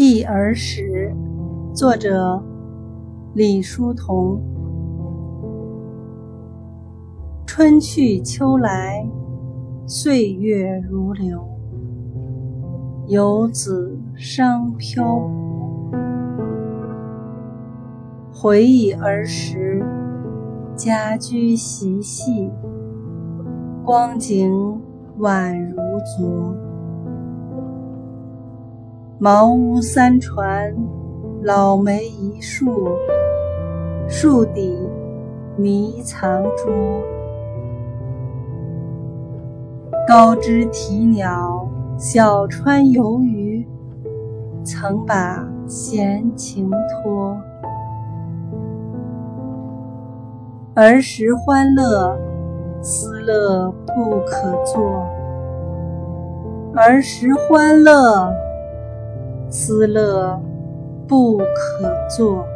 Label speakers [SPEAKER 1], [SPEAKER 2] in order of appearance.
[SPEAKER 1] 忆儿时，作者李叔同。春去秋来，岁月如流，游子伤漂泊。回忆儿时，家居习戏，光景宛如昨。茅屋三船，老梅一树，树底迷藏桌。高枝啼鸟，小川游鱼，曾把闲情托。儿时欢乐，思乐不可作。儿时欢乐。思乐不可作。